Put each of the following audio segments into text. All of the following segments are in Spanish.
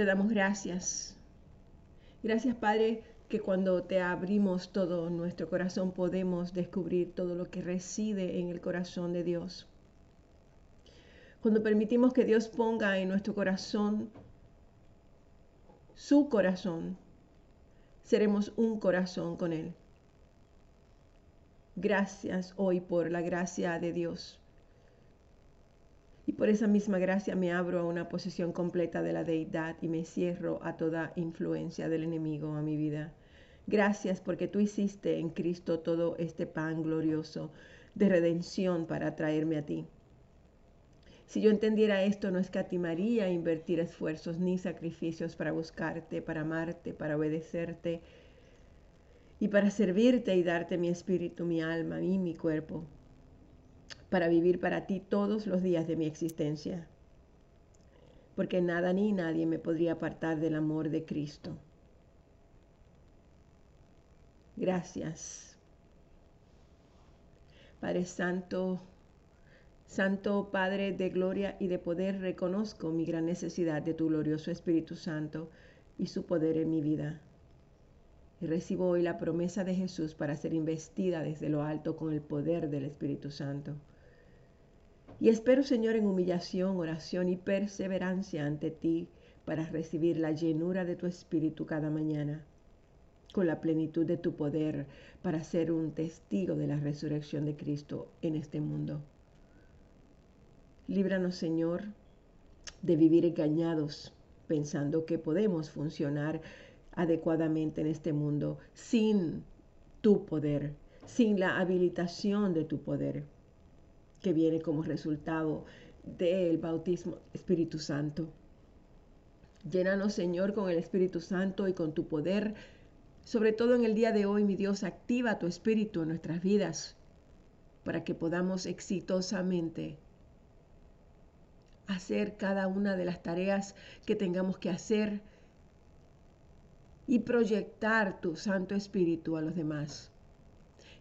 Te damos gracias. Gracias, Padre, que cuando te abrimos todo nuestro corazón podemos descubrir todo lo que reside en el corazón de Dios. Cuando permitimos que Dios ponga en nuestro corazón su corazón, seremos un corazón con Él. Gracias hoy por la gracia de Dios. Y por esa misma gracia me abro a una posesión completa de la deidad y me cierro a toda influencia del enemigo a mi vida. Gracias porque tú hiciste en Cristo todo este pan glorioso de redención para traerme a ti. Si yo entendiera esto, no escatimaría invertir esfuerzos ni sacrificios para buscarte, para amarte, para obedecerte y para servirte y darte mi espíritu, mi alma y mi cuerpo, para vivir para ti todos los días de mi existencia. Porque nada ni nadie me podría apartar del amor de Cristo. Gracias. Padre Santo, Santo Padre de gloria y de poder, reconozco mi gran necesidad de tu glorioso Espíritu Santo y su poder en mi vida. Y recibo hoy la promesa de Jesús para ser investida desde lo alto con el poder del Espíritu Santo. Y espero, Señor, en humillación, oración y perseverancia ante ti para recibir la llenura de tu Espíritu cada mañana, con la plenitud de tu poder para ser un testigo de la resurrección de Cristo en este mundo. Líbranos, Señor, de vivir engañados, pensando que podemos funcionar adecuadamente en este mundo sin tu poder, sin la habilitación de tu poder, que viene como resultado del bautismo Espíritu Santo. Llénanos, Señor, con el Espíritu Santo y con tu poder. Sobre todo en el día de hoy, mi Dios, activa tu Espíritu en nuestras vidas para que podamos exitosamente hacer cada una de las tareas que tengamos que hacer y proyectar tu Santo Espíritu a los demás.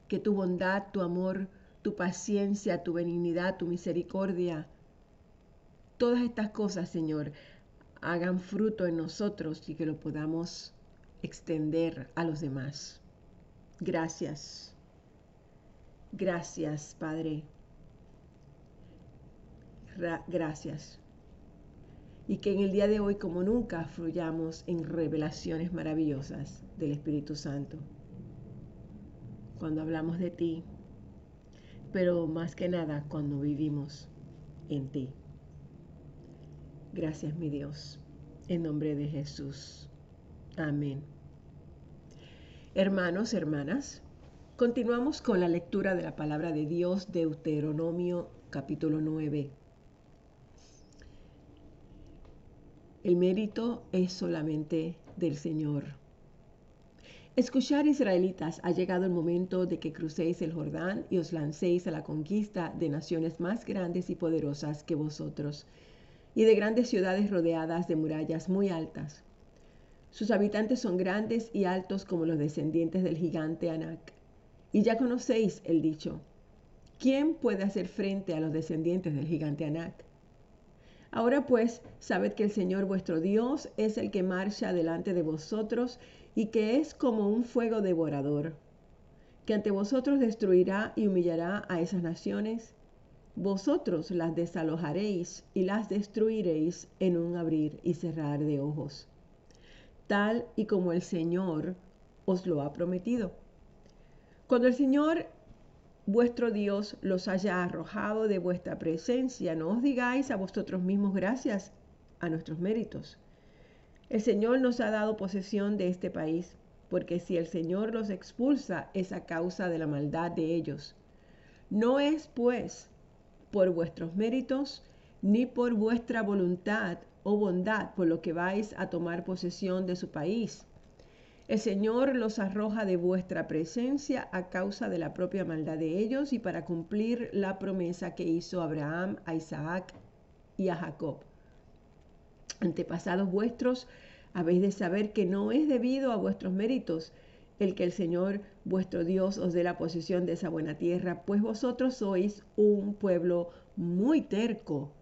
Que tu bondad, tu amor, tu paciencia, tu benignidad, tu misericordia, todas estas cosas, Señor, hagan fruto en nosotros y que lo podamos extender a los demás. Gracias. Gracias, Padre gracias. Y que en el día de hoy, como nunca, fluyamos en revelaciones maravillosas del Espíritu Santo. Cuando hablamos de ti, pero más que nada cuando vivimos en ti. Gracias, mi Dios. En nombre de Jesús. Amén. Hermanos, hermanas, continuamos con la lectura de la palabra de Dios, Deuteronomio capítulo 9. El mérito es solamente del Señor. Escuchar israelitas, ha llegado el momento de que crucéis el Jordán y os lancéis a la conquista de naciones más grandes y poderosas que vosotros, y de grandes ciudades rodeadas de murallas muy altas. Sus habitantes son grandes y altos como los descendientes del gigante Anak. Y ya conocéis el dicho, ¿quién puede hacer frente a los descendientes del gigante Anak? Ahora pues, sabed que el Señor vuestro Dios es el que marcha delante de vosotros y que es como un fuego devorador, que ante vosotros destruirá y humillará a esas naciones. Vosotros las desalojaréis y las destruiréis en un abrir y cerrar de ojos, tal y como el Señor os lo ha prometido. Cuando el Señor vuestro Dios los haya arrojado de vuestra presencia. No os digáis a vosotros mismos gracias a nuestros méritos. El Señor nos ha dado posesión de este país, porque si el Señor los expulsa es a causa de la maldad de ellos. No es, pues, por vuestros méritos, ni por vuestra voluntad o bondad, por lo que vais a tomar posesión de su país el Señor los arroja de vuestra presencia a causa de la propia maldad de ellos y para cumplir la promesa que hizo Abraham, a Isaac y a Jacob. Antepasados vuestros, habéis de saber que no es debido a vuestros méritos el que el Señor vuestro Dios os dé la posesión de esa buena tierra, pues vosotros sois un pueblo muy terco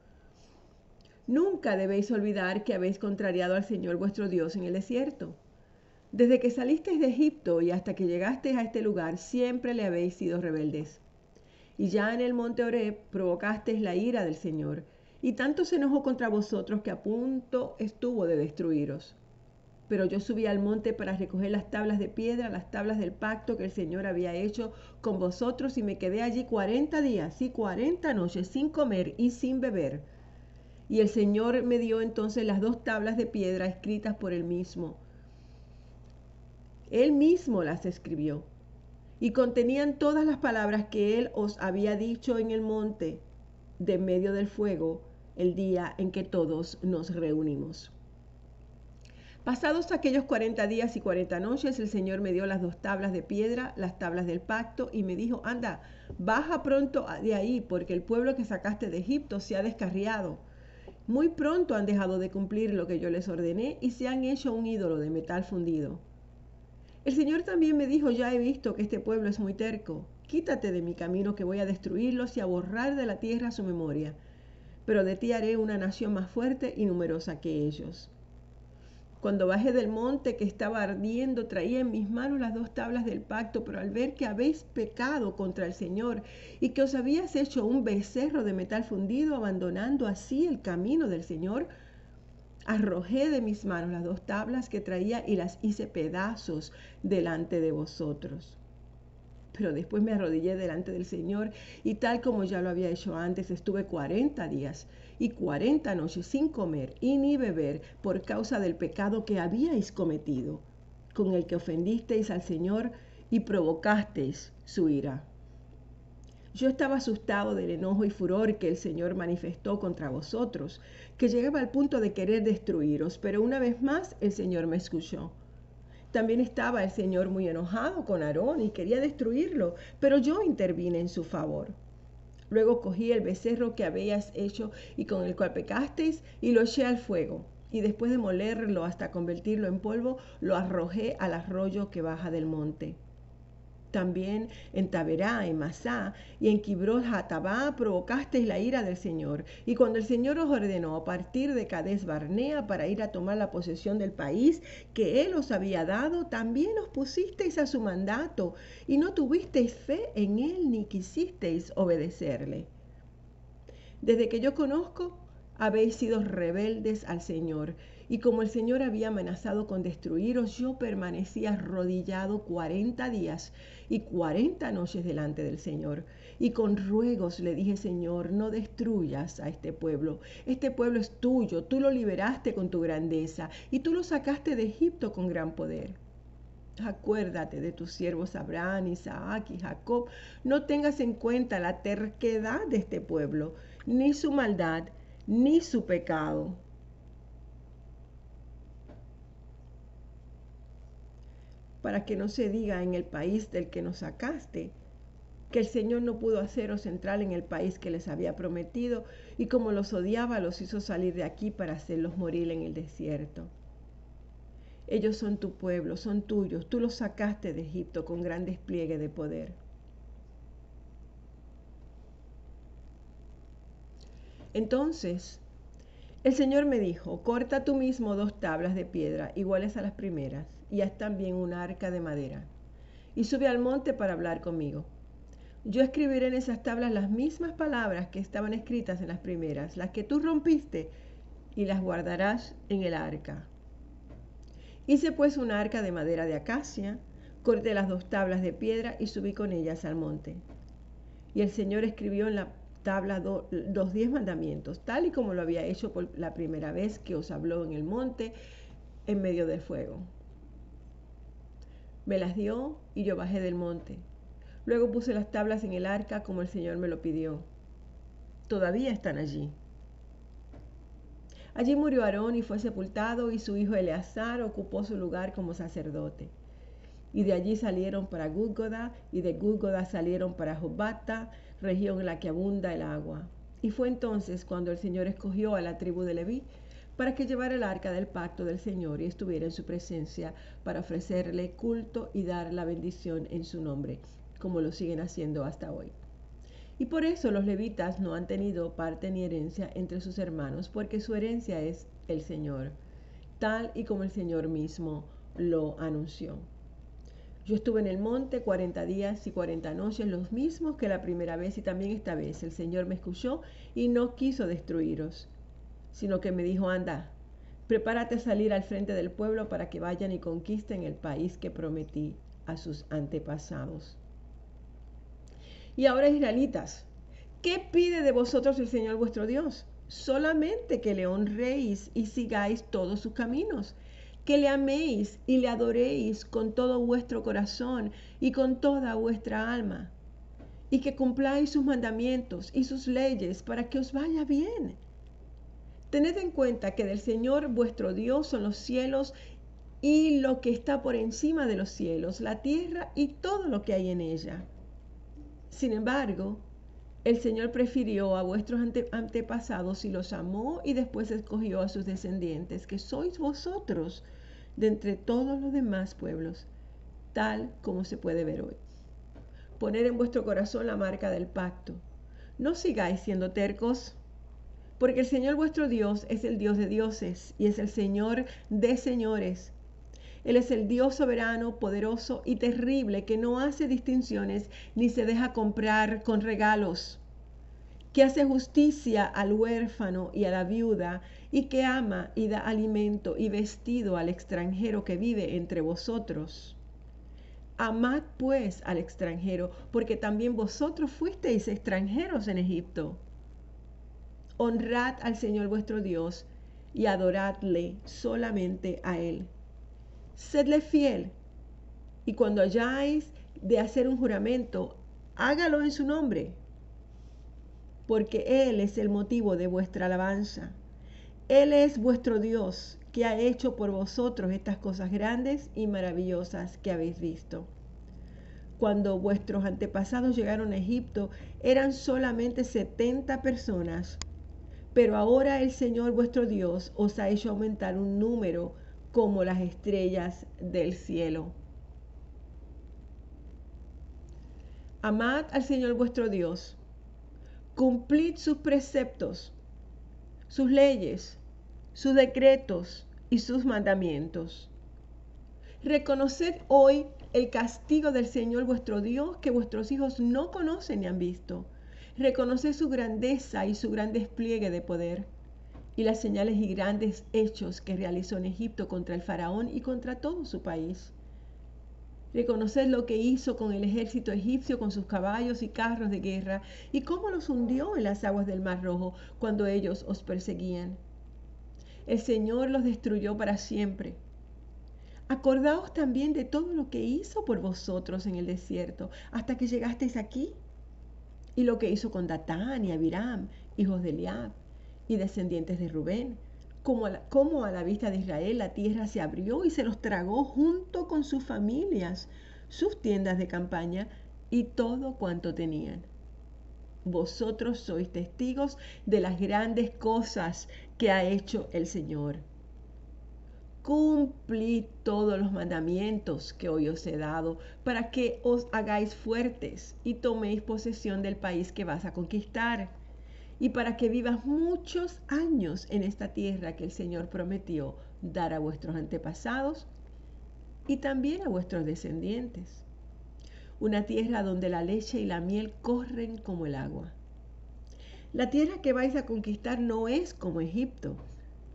Nunca debéis olvidar que habéis contrariado al Señor vuestro Dios en el desierto. Desde que salisteis de Egipto y hasta que llegasteis a este lugar, siempre le habéis sido rebeldes. Y ya en el monte Oreb provocasteis la ira del Señor, y tanto se enojó contra vosotros que a punto estuvo de destruiros. Pero yo subí al monte para recoger las tablas de piedra, las tablas del pacto que el Señor había hecho con vosotros, y me quedé allí cuarenta días y cuarenta noches sin comer y sin beber. Y el Señor me dio entonces las dos tablas de piedra escritas por él mismo. Él mismo las escribió y contenían todas las palabras que él os había dicho en el monte de medio del fuego el día en que todos nos reunimos. Pasados aquellos cuarenta días y cuarenta noches, el Señor me dio las dos tablas de piedra, las tablas del pacto, y me dijo, anda, baja pronto de ahí, porque el pueblo que sacaste de Egipto se ha descarriado muy pronto han dejado de cumplir lo que yo les ordené y se han hecho un ídolo de metal fundido. El Señor también me dijo, ya he visto que este pueblo es muy terco. Quítate de mi camino que voy a destruirlos y a borrar de la tierra su memoria. Pero de ti haré una nación más fuerte y numerosa que ellos. Cuando bajé del monte que estaba ardiendo, traía en mis manos las dos tablas del pacto, pero al ver que habéis pecado contra el Señor y que os habías hecho un becerro de metal fundido, abandonando así el camino del Señor, arrojé de mis manos las dos tablas que traía y las hice pedazos delante de vosotros. Pero después me arrodillé delante del Señor y tal como ya lo había hecho antes, estuve cuarenta días y cuarenta noches sin comer y ni beber por causa del pecado que habíais cometido, con el que ofendisteis al Señor y provocasteis su ira. Yo estaba asustado del enojo y furor que el Señor manifestó contra vosotros, que llegaba al punto de querer destruiros, pero una vez más el Señor me escuchó. También estaba el Señor muy enojado con Aarón y quería destruirlo, pero yo intervine en su favor. Luego cogí el becerro que habías hecho y con el cual pecasteis y lo eché al fuego. Y después de molerlo hasta convertirlo en polvo, lo arrojé al arroyo que baja del monte. También en Taberá, en Masá y en Kibroth Hatabá provocasteis la ira del Señor. Y cuando el Señor os ordenó partir de Cades Barnea para ir a tomar la posesión del país que Él os había dado, también os pusisteis a su mandato y no tuvisteis fe en Él ni quisisteis obedecerle. Desde que yo conozco, habéis sido rebeldes al Señor y como el Señor había amenazado con destruiros, yo permanecí arrodillado cuarenta días y cuarenta noches delante del Señor. Y con ruegos le dije, Señor, no destruyas a este pueblo. Este pueblo es tuyo, tú lo liberaste con tu grandeza y tú lo sacaste de Egipto con gran poder. Acuérdate de tus siervos Abraham, Isaac y Jacob. No tengas en cuenta la terquedad de este pueblo, ni su maldad, ni su pecado para que no se diga en el país del que nos sacaste, que el Señor no pudo haceros entrar en el país que les había prometido y como los odiaba los hizo salir de aquí para hacerlos morir en el desierto. Ellos son tu pueblo, son tuyos, tú los sacaste de Egipto con gran despliegue de poder. Entonces, el Señor me dijo, corta tú mismo dos tablas de piedra iguales a las primeras y haz también una arca de madera. Y sube al monte para hablar conmigo. Yo escribiré en esas tablas las mismas palabras que estaban escritas en las primeras, las que tú rompiste, y las guardarás en el arca. Hice pues una arca de madera de acacia, corté las dos tablas de piedra y subí con ellas al monte. Y el Señor escribió en la tabla los diez mandamientos, tal y como lo había hecho por la primera vez que os habló en el monte en medio del fuego. Me las dio y yo bajé del monte. Luego puse las tablas en el arca como el Señor me lo pidió. Todavía están allí. Allí murió Aarón y fue sepultado y su hijo Eleazar ocupó su lugar como sacerdote. Y de allí salieron para Gúgoda y de Gúgoda salieron para Jobata, región en la que abunda el agua. Y fue entonces cuando el Señor escogió a la tribu de Leví para que llevara el arca del pacto del Señor y estuviera en su presencia para ofrecerle culto y dar la bendición en su nombre, como lo siguen haciendo hasta hoy. Y por eso los levitas no han tenido parte ni herencia entre sus hermanos, porque su herencia es el Señor, tal y como el Señor mismo lo anunció. Yo estuve en el monte 40 días y 40 noches, los mismos que la primera vez y también esta vez. El Señor me escuchó y no quiso destruiros, sino que me dijo, anda, prepárate a salir al frente del pueblo para que vayan y conquisten el país que prometí a sus antepasados. Y ahora, israelitas, ¿qué pide de vosotros el Señor vuestro Dios? Solamente que le honréis y sigáis todos sus caminos que le améis y le adoréis con todo vuestro corazón y con toda vuestra alma, y que cumpláis sus mandamientos y sus leyes para que os vaya bien. Tened en cuenta que del Señor vuestro Dios son los cielos y lo que está por encima de los cielos, la tierra y todo lo que hay en ella. Sin embargo, el Señor prefirió a vuestros antepasados y los amó y después escogió a sus descendientes, que sois vosotros, de entre todos los demás pueblos, tal como se puede ver hoy. Poner en vuestro corazón la marca del pacto. No sigáis siendo tercos, porque el Señor vuestro Dios es el Dios de dioses y es el Señor de señores. Él es el Dios soberano, poderoso y terrible que no hace distinciones ni se deja comprar con regalos que hace justicia al huérfano y a la viuda, y que ama y da alimento y vestido al extranjero que vive entre vosotros. Amad pues al extranjero, porque también vosotros fuisteis extranjeros en Egipto. Honrad al Señor vuestro Dios y adoradle solamente a Él. Sedle fiel, y cuando hayáis de hacer un juramento, hágalo en su nombre porque Él es el motivo de vuestra alabanza. Él es vuestro Dios, que ha hecho por vosotros estas cosas grandes y maravillosas que habéis visto. Cuando vuestros antepasados llegaron a Egipto, eran solamente 70 personas, pero ahora el Señor vuestro Dios os ha hecho aumentar un número como las estrellas del cielo. Amad al Señor vuestro Dios Cumplid sus preceptos, sus leyes, sus decretos y sus mandamientos. Reconoced hoy el castigo del Señor vuestro Dios que vuestros hijos no conocen ni han visto. Reconoced su grandeza y su gran despliegue de poder y las señales y grandes hechos que realizó en Egipto contra el faraón y contra todo su país Reconocer lo que hizo con el ejército egipcio, con sus caballos y carros de guerra, y cómo los hundió en las aguas del Mar Rojo cuando ellos os perseguían. El Señor los destruyó para siempre. Acordaos también de todo lo que hizo por vosotros en el desierto, hasta que llegasteis aquí, y lo que hizo con Datán y Abiram, hijos de Eliab, y descendientes de Rubén, como a, la, vista de Israel la tierra se abrió y se los tragó junto con sus familias, sus tiendas de campaña y todo cuanto tenían. Vosotros sois testigos de las grandes cosas que ha hecho el Señor. Cumplid todos los mandamientos que hoy os he dado para que os hagáis fuertes y toméis posesión del país que vas a conquistar y para que vivas muchos años en esta tierra que el Señor prometió dar a vuestros antepasados y también a vuestros descendientes. Una tierra donde la leche y la miel corren como el agua. La tierra que vais a conquistar no es como Egipto,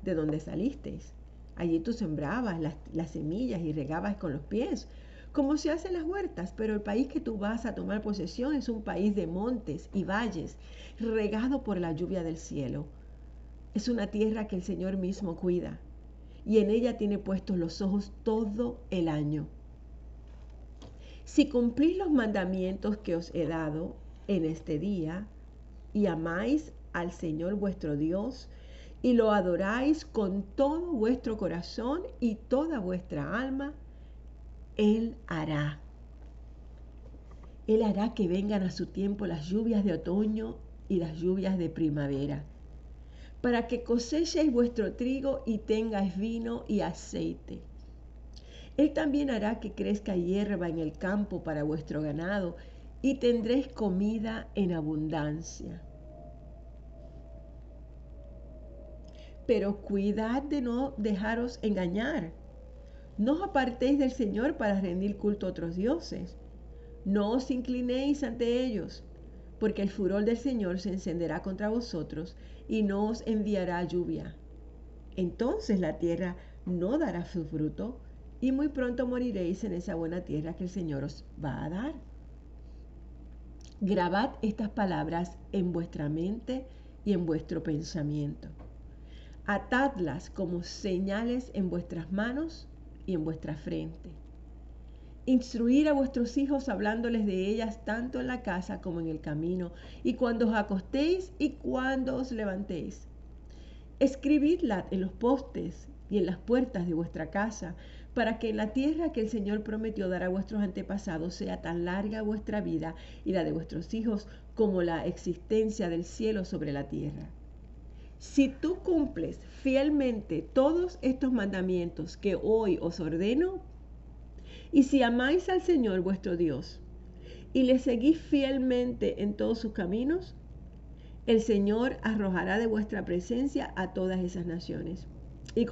de donde salisteis. Allí tú sembrabas las, las semillas y regabas con los pies, como se hace en las huertas, pero el país que tú vas a tomar posesión es un país de montes y valles, regado por la lluvia del cielo. Es una tierra que el Señor mismo cuida y en ella tiene puestos los ojos todo el año. Si cumplís los mandamientos que os he dado en este día y amáis al Señor vuestro Dios y lo adoráis con todo vuestro corazón y toda vuestra alma, él hará. Él hará que vengan a su tiempo las lluvias de otoño y las lluvias de primavera, para que cosechéis vuestro trigo y tengáis vino y aceite. Él también hará que crezca hierba en el campo para vuestro ganado y tendréis comida en abundancia. Pero cuidad de no dejaros engañar. No os apartéis del Señor para rendir culto a otros dioses. No os inclinéis ante ellos, porque el furor del Señor se encenderá contra vosotros y no os enviará lluvia. Entonces la tierra no dará su fruto y muy pronto moriréis en esa buena tierra que el Señor os va a dar. Grabad estas palabras en vuestra mente y en vuestro pensamiento. Atadlas como señales en vuestras manos y en vuestra frente. Instruir a vuestros hijos hablándoles de ellas tanto en la casa como en el camino, y cuando os acostéis y cuando os levantéis. Escribidlas en los postes y en las puertas de vuestra casa, para que la tierra que el Señor prometió dar a vuestros antepasados sea tan larga vuestra vida y la de vuestros hijos como la existencia del cielo sobre la tierra. Si tú cumples fielmente todos estos mandamientos que hoy os ordeno, y si amáis al Señor vuestro Dios y le seguís fielmente en todos sus caminos, el Señor arrojará de vuestra presencia a todas esas naciones y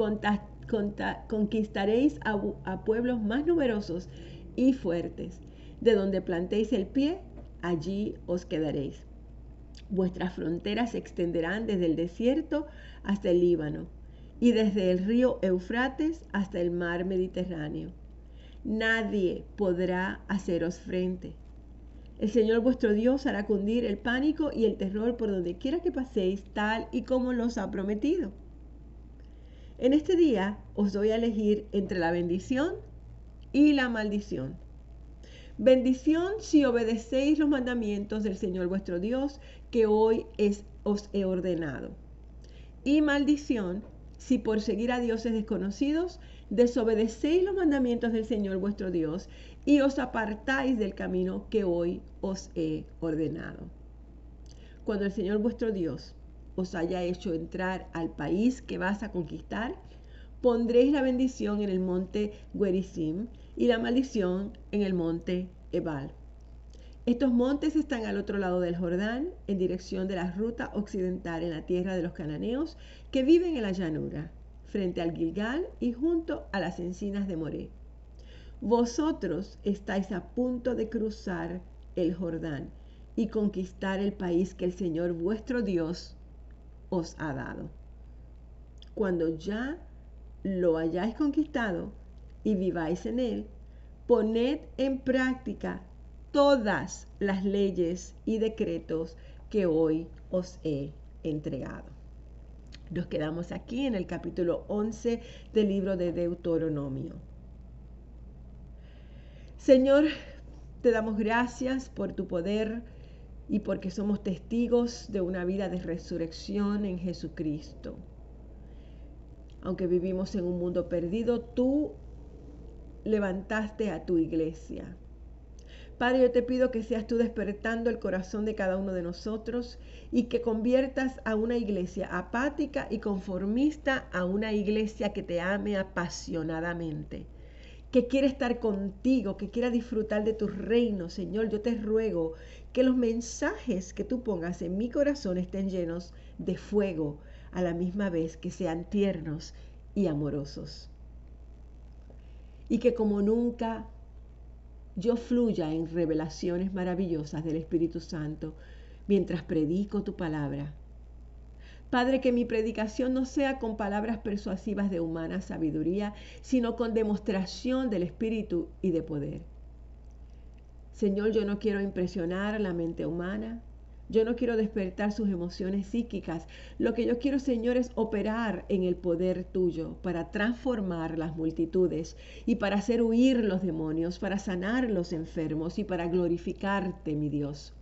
conquistaréis a, pueblos más numerosos y fuertes. De donde plantéis el pie, allí os quedaréis. Vuestras fronteras se extenderán desde el desierto hasta el Líbano y desde el río Eufrates hasta el mar Mediterráneo. Nadie podrá haceros frente. El Señor vuestro Dios hará cundir el pánico y el terror por donde quiera que paséis, tal y como los ha prometido. En este día os doy a elegir entre la bendición y la maldición. Bendición si obedecéis los mandamientos del Señor vuestro Dios que hoy os he ordenado. Y maldición si por seguir a dioses desconocidos desobedecéis los mandamientos del Señor vuestro Dios y os apartáis del camino que hoy os he ordenado. Cuando el Señor vuestro Dios os haya hecho entrar al país que vas a conquistar, pondréis la bendición en el monte Guerisim y la maldición en el monte Ebal. Estos montes están al otro lado del Jordán, en dirección de la ruta occidental en la tierra de los cananeos que viven en la llanura, frente al Gilgal y junto a las encinas de Moré. Vosotros estáis a punto de cruzar el Jordán y conquistar el país que el Señor vuestro Dios os ha dado. Cuando ya lo hayáis conquistado y viváis en él, poned en práctica todas las leyes y decretos que hoy os he entregado. Nos quedamos aquí en el capítulo 11 del libro de Deuteronomio. Señor, te damos gracias por tu poder y porque somos testigos de una vida de resurrección en Jesucristo. Aunque vivimos en un mundo perdido, tú levantaste a tu iglesia Padre, yo te pido que seas tú despertando el corazón de cada uno de nosotros y que conviertas a una iglesia apática y conformista a una iglesia que te ame apasionadamente, que quiere estar contigo, que quiera disfrutar de tu reino. Señor, yo te ruego que los mensajes que tú pongas en mi corazón estén llenos de fuego, a la misma vez que sean tiernos y amorosos. Y que como nunca yo fluya en revelaciones maravillosas del Espíritu Santo mientras predico tu palabra. Padre, que mi predicación no sea con palabras persuasivas de humana sabiduría, sino con demostración del Espíritu y de poder. Señor, yo no quiero impresionar la mente humana, yo no quiero despertar sus emociones psíquicas. Lo que yo quiero, Señor, es operar en el poder tuyo para transformar las multitudes y para hacer huir los demonios, para sanar los enfermos y para glorificarte, mi Dios.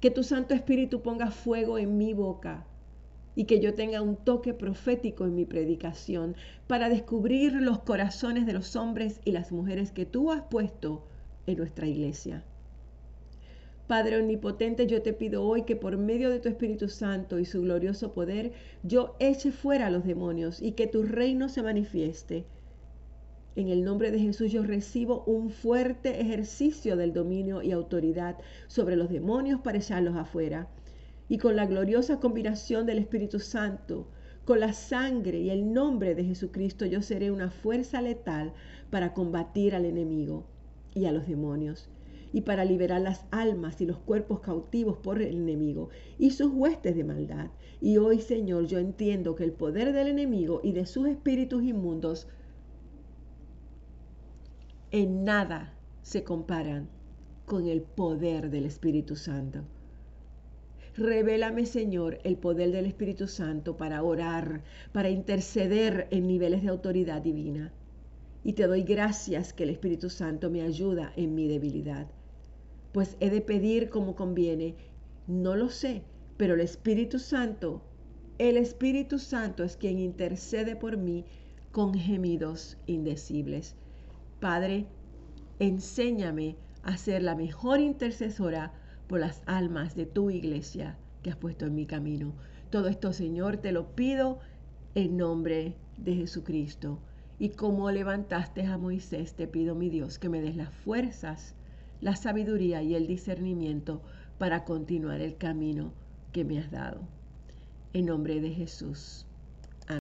Que tu Santo Espíritu ponga fuego en mi boca y que yo tenga un toque profético en mi predicación para descubrir los corazones de los hombres y las mujeres que tú has puesto en nuestra iglesia. Padre Omnipotente, yo te pido hoy que por medio de tu Espíritu Santo y su glorioso poder, yo eche fuera a los demonios y que tu reino se manifieste En el nombre de Jesús yo recibo un fuerte ejercicio del dominio y autoridad sobre los demonios para echarlos afuera. Y con la gloriosa combinación del Espíritu Santo, con la sangre y el nombre de Jesucristo, yo seré una fuerza letal para combatir al enemigo y a los demonios y para liberar las almas y los cuerpos cautivos por el enemigo y sus huestes de maldad. Y hoy, Señor, yo entiendo que el poder del enemigo y de sus espíritus inmundos en nada se comparan con el poder del Espíritu Santo. Revélame, Señor, el poder del Espíritu Santo para orar, para interceder en niveles de autoridad divina. Y te doy gracias que el Espíritu Santo me ayuda en mi debilidad. Pues he de pedir como conviene. No lo sé, pero el Espíritu Santo, el Espíritu Santo es quien intercede por mí con gemidos indecibles. Padre, enséñame a ser la mejor intercesora por las almas de tu iglesia que has puesto en mi camino. Todo esto, Señor, te lo pido en nombre de Jesucristo. Y como levantaste a Moisés, te pido, mi Dios, que me des las fuerzas, la sabiduría y el discernimiento para continuar el camino que me has dado. En nombre de Jesús.